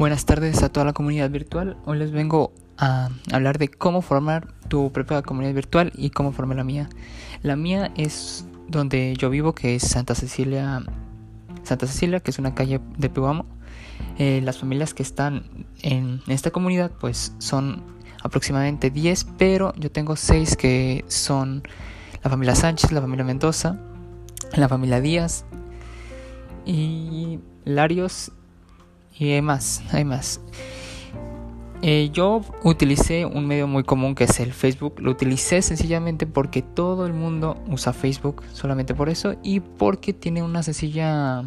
Buenas tardes a toda la comunidad virtual. Hoy les vengo a hablar de cómo formar tu propia comunidad virtual y cómo formar la mía. La mía es donde yo vivo, que es Santa Cecilia, Santa Cecilia, que es una calle de Pihuamo. Eh, las familias que están en esta comunidad, pues son aproximadamente 10, pero yo tengo 6 que son la familia Sánchez, la familia Mendoza, la familia Díaz y Larios y hay más, hay más. Eh, yo utilicé un medio muy común que es el Facebook. Lo utilicé sencillamente porque todo el mundo usa Facebook, solamente por eso, y porque tiene una sencilla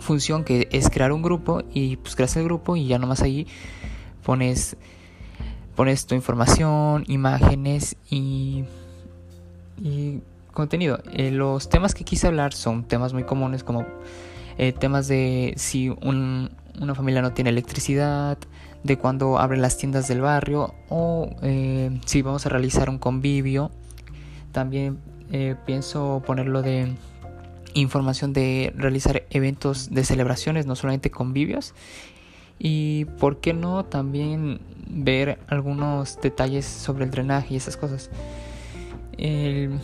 función que es crear un grupo y pues creas el grupo y ya nomás ahí pones pones tu información, imágenes y, y contenido. Eh, los temas que quise hablar son temas muy comunes como eh, temas de si una familia no tiene electricidad, de cuando abren las tiendas del barrio o eh, si vamos a realizar un convivio. También eh, pienso ponerlo de información de realizar eventos de celebraciones, no solamente convivios. Y por qué no también ver algunos detalles sobre el drenaje y esas cosas. El,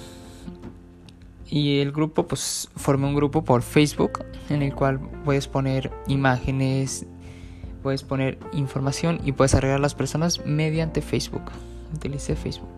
y el grupo pues formé un grupo por Facebook en el cual puedes poner imágenes puedes poner información y puedes agregar a las personas mediante Facebook. Utilicé Facebook